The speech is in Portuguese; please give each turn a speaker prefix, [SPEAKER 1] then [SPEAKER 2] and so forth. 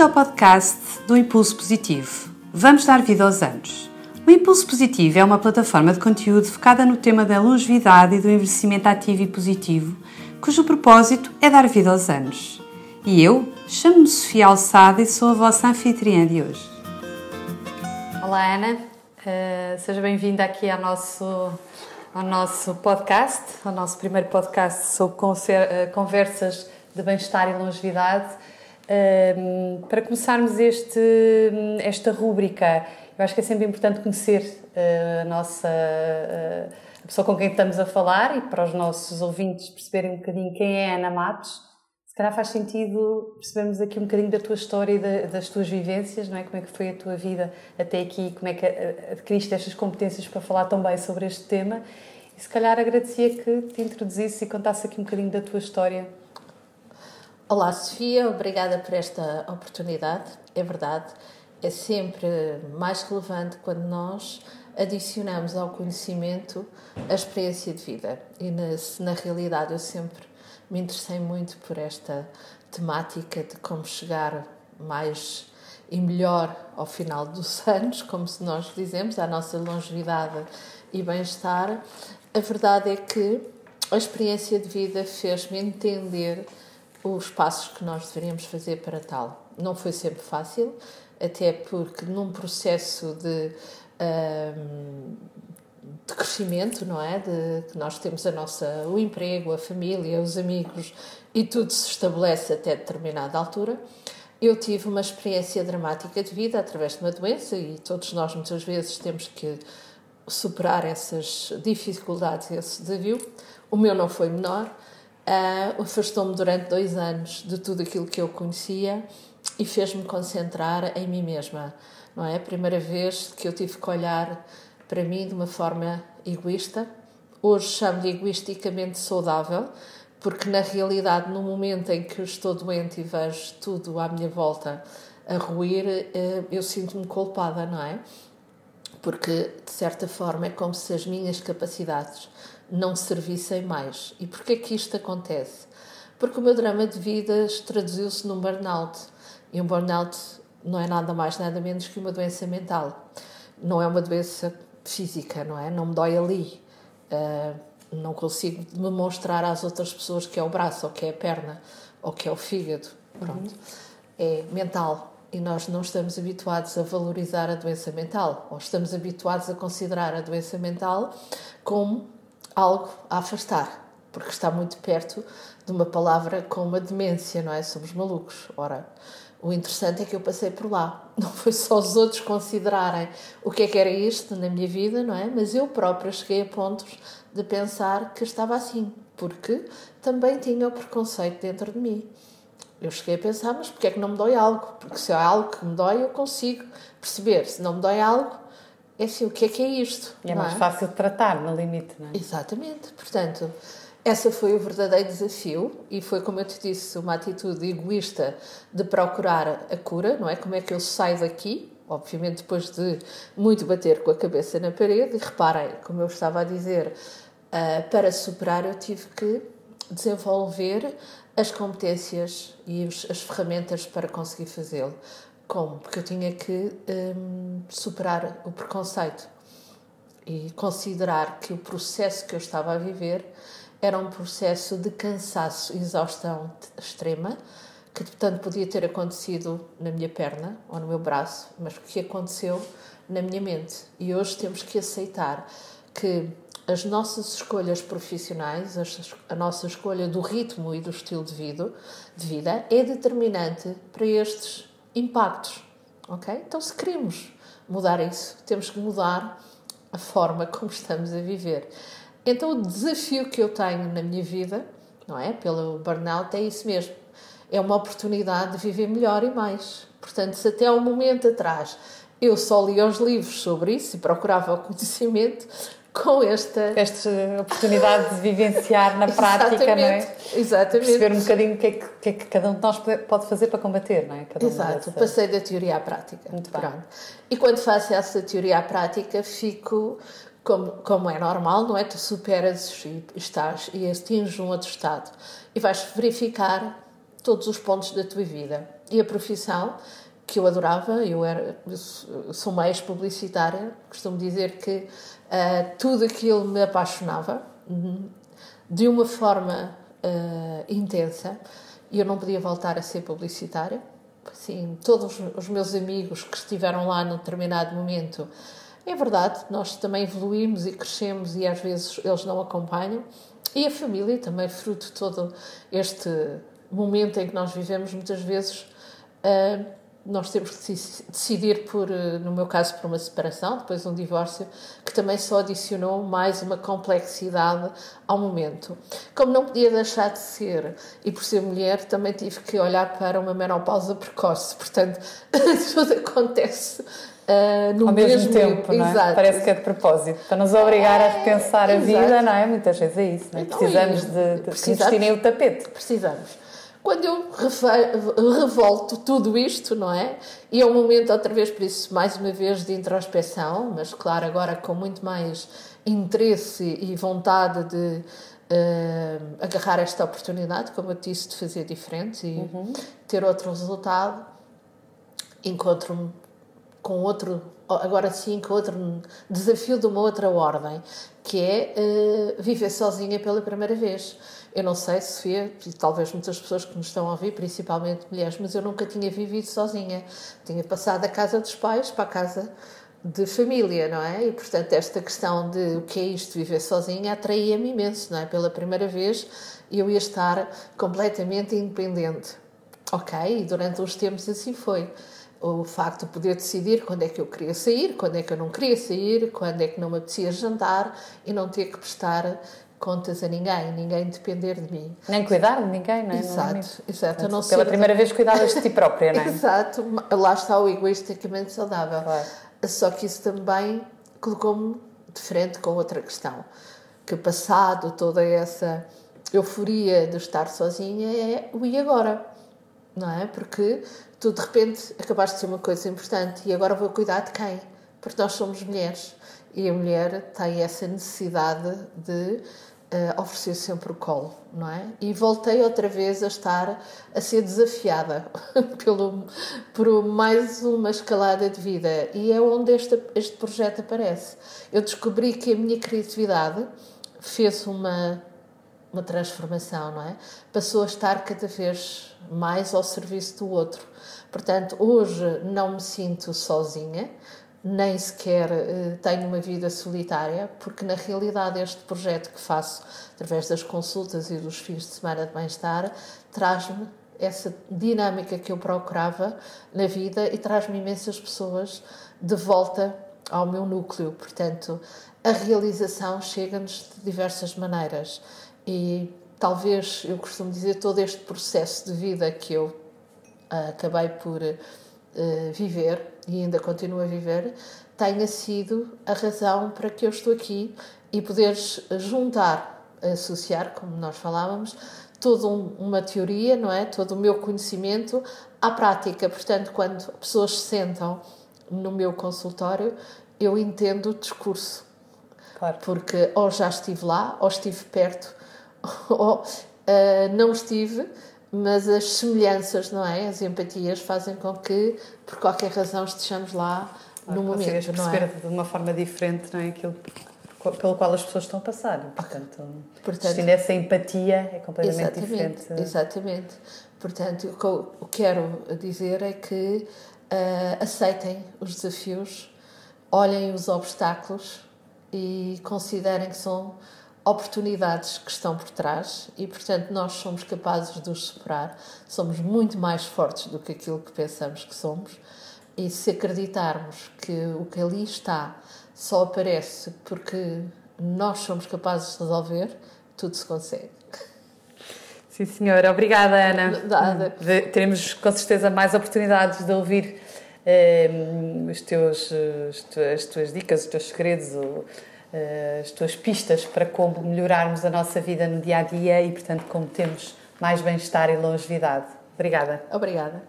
[SPEAKER 1] Bem-vindo ao podcast do Impulso Positivo. Vamos dar vida aos anos. O Impulso Positivo é uma plataforma de conteúdo focada no tema da longevidade e do envelhecimento ativo e positivo, cujo propósito é dar vida aos anos. E eu chamo-me Sofia Alçada e sou a vossa anfitriã de hoje. Olá, Ana. Uh, seja bem-vinda aqui ao nosso, ao nosso podcast, ao nosso primeiro podcast sobre eh, conversas de bem-estar e longevidade. Um, para começarmos este, esta rúbrica, eu acho que é sempre importante conhecer uh, a nossa uh, a pessoa com quem estamos a falar e para os nossos ouvintes perceberem um bocadinho quem é Ana Matos. Se calhar faz sentido percebermos aqui um bocadinho da tua história e da, das tuas vivências, não é? Como é que foi a tua vida até aqui, como é que adquiriste estas competências para falar tão bem sobre este tema. E se calhar agradecia que te introduzisse e contasse aqui um bocadinho da tua história
[SPEAKER 2] Olá, Sofia, obrigada por esta oportunidade. É verdade, é sempre mais relevante quando nós adicionamos ao conhecimento a experiência de vida. E na, na realidade eu sempre me interessei muito por esta temática de como chegar mais e melhor ao final dos anos, como se nós dizemos, à nossa longevidade e bem-estar. A verdade é que a experiência de vida fez-me entender os passos que nós deveríamos fazer para tal. Não foi sempre fácil, até porque num processo de, um, de crescimento, não é? De que nós temos a nossa, o emprego, a família, os amigos e tudo se estabelece até determinada altura. Eu tive uma experiência dramática de vida através de uma doença e todos nós muitas vezes temos que superar essas dificuldades, esse desafio. O meu não foi menor uh, afastou-me durante dois anos de tudo aquilo que eu conhecia e fez-me concentrar em mim mesma. Não é a primeira vez que eu tive que olhar para mim de uma forma egoísta. Hoje chamo de egoisticamente saudável, porque na realidade, no momento em que estou doente e vejo tudo à minha volta a ruir, ah, eu sinto-me culpada, não é? Porque de certa forma é como se as minhas capacidades não servissem mais. E porquê que isto acontece? Porque o meu drama de vida traduziu-se num burnout. E um burnout não é nada mais, nada menos que uma doença mental. Não é uma doença física, não é? Não me dói ali. Uh, não consigo demonstrar às outras pessoas que é o braço, ou que é a perna, ou que é o fígado. Pronto. Uhum. É mental. E nós não estamos habituados a valorizar a doença mental, ou estamos habituados a considerar a doença mental como algo a afastar, porque está muito perto de uma palavra como a demência, não é? Somos malucos. Ora, o interessante é que eu passei por lá. Não foi só os outros considerarem o que é que era isto na minha vida, não é? Mas eu própria cheguei a pontos de pensar que estava assim, porque também tinha o preconceito dentro de mim. Eu cheguei a pensar, mas porquê é que não me dói algo? Porque se há algo que me dói, eu consigo perceber. Se não me dói algo, é assim, o que é que é isto?
[SPEAKER 1] E é mais é? fácil de tratar, no limite, não é?
[SPEAKER 2] Exatamente. Portanto, essa foi o verdadeiro desafio e foi, como eu te disse, uma atitude egoísta de procurar a cura, não é? Como é que eu saio daqui? Obviamente, depois de muito bater com a cabeça na parede, e reparem, como eu estava a dizer, uh, para superar, eu tive que desenvolver as competências e as ferramentas para conseguir fazê-lo. Como? Porque eu tinha que hum, superar o preconceito e considerar que o processo que eu estava a viver era um processo de cansaço, exaustão extrema, que portanto podia ter acontecido na minha perna ou no meu braço, mas que aconteceu na minha mente. E hoje temos que aceitar que as nossas escolhas profissionais, a nossa escolha do ritmo e do estilo de vida, de vida é determinante para estes impactos, ok? Então, se queremos mudar isso, temos que mudar a forma como estamos a viver. Então, o desafio que eu tenho na minha vida, não é? Pelo burnout, é isso mesmo. É uma oportunidade de viver melhor e mais. Portanto, se até ao momento atrás eu só lia os livros sobre isso e procurava o conhecimento, com esta...
[SPEAKER 1] Esta oportunidade de vivenciar na prática, não é?
[SPEAKER 2] Exatamente.
[SPEAKER 1] Perceber um bocadinho o que, é que, que, é que cada um de nós pode fazer para combater, não é?
[SPEAKER 2] Cada Exato, passei da teoria à prática. Muito Pronto. bem. E quando faço essa teoria à prática, fico, como, como é normal, não é? Tu superas e estás e atinges um outro estado e vais verificar todos os pontos da tua vida. e a profissão que eu adorava, eu, era, eu sou mais publicitária, costumo dizer que uh, tudo aquilo me apaixonava uhum, de uma forma uh, intensa e eu não podia voltar a ser publicitária. Assim, todos os meus amigos que estiveram lá num determinado momento, é verdade, nós também evoluímos e crescemos e às vezes eles não acompanham. E a família também, fruto de todo este momento em que nós vivemos, muitas vezes uh, nós temos que decidir por, uh, no meu caso, por uma separação, depois um divórcio, que também só adicionou mais uma complexidade ao momento. Como não podia deixar de ser, e por ser mulher, também tive que olhar para uma menopausa precoce, portanto, tudo acontece Uh, no
[SPEAKER 1] Ao mesmo, mesmo tempo, não é? Parece que é de propósito, para nos obrigar a repensar a vida, não é? Muitas vezes é isso, não é? Então, precisamos de, de precisamos, o tapete.
[SPEAKER 2] Precisamos. Quando eu revolto tudo isto, não é? E é um momento, outra vez, por isso, mais uma vez, de introspeção, mas claro, agora com muito mais interesse e vontade de uh, agarrar esta oportunidade, como eu disse, de fazer diferente e uhum. ter outro resultado, encontro-me com outro, agora sim, com outro desafio de uma outra ordem, que é uh, viver sozinha pela primeira vez. Eu não sei, Sofia, talvez muitas pessoas que nos estão a ouvir, principalmente mulheres, mas eu nunca tinha vivido sozinha. Tinha passado da casa dos pais para a casa de família, não é? E portanto, esta questão de o que é isto, viver sozinha, atraía-me imenso, não é? Pela primeira vez eu ia estar completamente independente. Ok, e durante uns tempos assim foi o facto de poder decidir quando é que eu queria sair, quando é que eu não queria sair, quando é que não me apetecia jantar e não ter que prestar contas a ninguém, ninguém depender de mim.
[SPEAKER 1] Nem cuidar de ninguém, não é?
[SPEAKER 2] Exato,
[SPEAKER 1] não
[SPEAKER 2] é exato.
[SPEAKER 1] Não pela primeira vez cuidavas de ti própria, não é?
[SPEAKER 2] exato, lá está o egoisticamente saudável. Claro. Só que isso também colocou-me de frente com outra questão, que passado toda essa euforia de estar sozinha é o e agora, não é? Porque tu de repente acabaste de ser uma coisa importante e agora vou cuidar de quem? Porque nós somos mulheres e a mulher tem essa necessidade de uh, oferecer sempre o colo, não é? E voltei outra vez a estar a ser desafiada pelo, por mais uma escalada de vida e é onde este, este projeto aparece. Eu descobri que a minha criatividade fez uma uma transformação, não é? Passou a estar cada vez mais ao serviço do outro. Portanto, hoje não me sinto sozinha, nem sequer uh, tenho uma vida solitária, porque na realidade este projeto que faço através das consultas e dos fins de semana de bem-estar traz-me essa dinâmica que eu procurava na vida e traz-me imensas pessoas de volta ao meu núcleo. Portanto, a realização chega-nos de diversas maneiras e talvez, eu costumo dizer, todo este processo de vida que eu uh, acabei por uh, viver e ainda continuo a viver, tenha sido a razão para que eu estou aqui e poderes juntar, associar, como nós falávamos, toda um, uma teoria, não é? Todo o meu conhecimento à prática. Portanto, quando pessoas se sentam no meu consultório, eu entendo o discurso. Claro. Porque ou já estive lá, ou estive perto, ou uh, não estive, mas as semelhanças, não é? As empatias fazem com que, por qualquer razão, estejamos lá no momento.
[SPEAKER 1] Perceber é? de uma forma diferente, não é? Aquilo pelo qual as pessoas estão a passar. Portanto, Portanto essa empatia, é completamente
[SPEAKER 2] exatamente,
[SPEAKER 1] diferente.
[SPEAKER 2] Exatamente. Portanto, o que eu quero dizer é que uh, aceitem os desafios, olhem os obstáculos e considerem que são oportunidades que estão por trás e, portanto, nós somos capazes de os superar, somos muito mais fortes do que aquilo que pensamos que somos. E se acreditarmos que o que ali está só aparece porque nós somos capazes de resolver, tudo se consegue.
[SPEAKER 1] Sim, senhora. Obrigada, Ana. Nada. Teremos com certeza mais oportunidades de ouvir eh, os teus, as tuas dicas, os teus segredos, eh, as tuas pistas para como melhorarmos a nossa vida no dia a dia e, portanto, como temos mais bem-estar e longevidade. Obrigada.
[SPEAKER 2] Obrigada.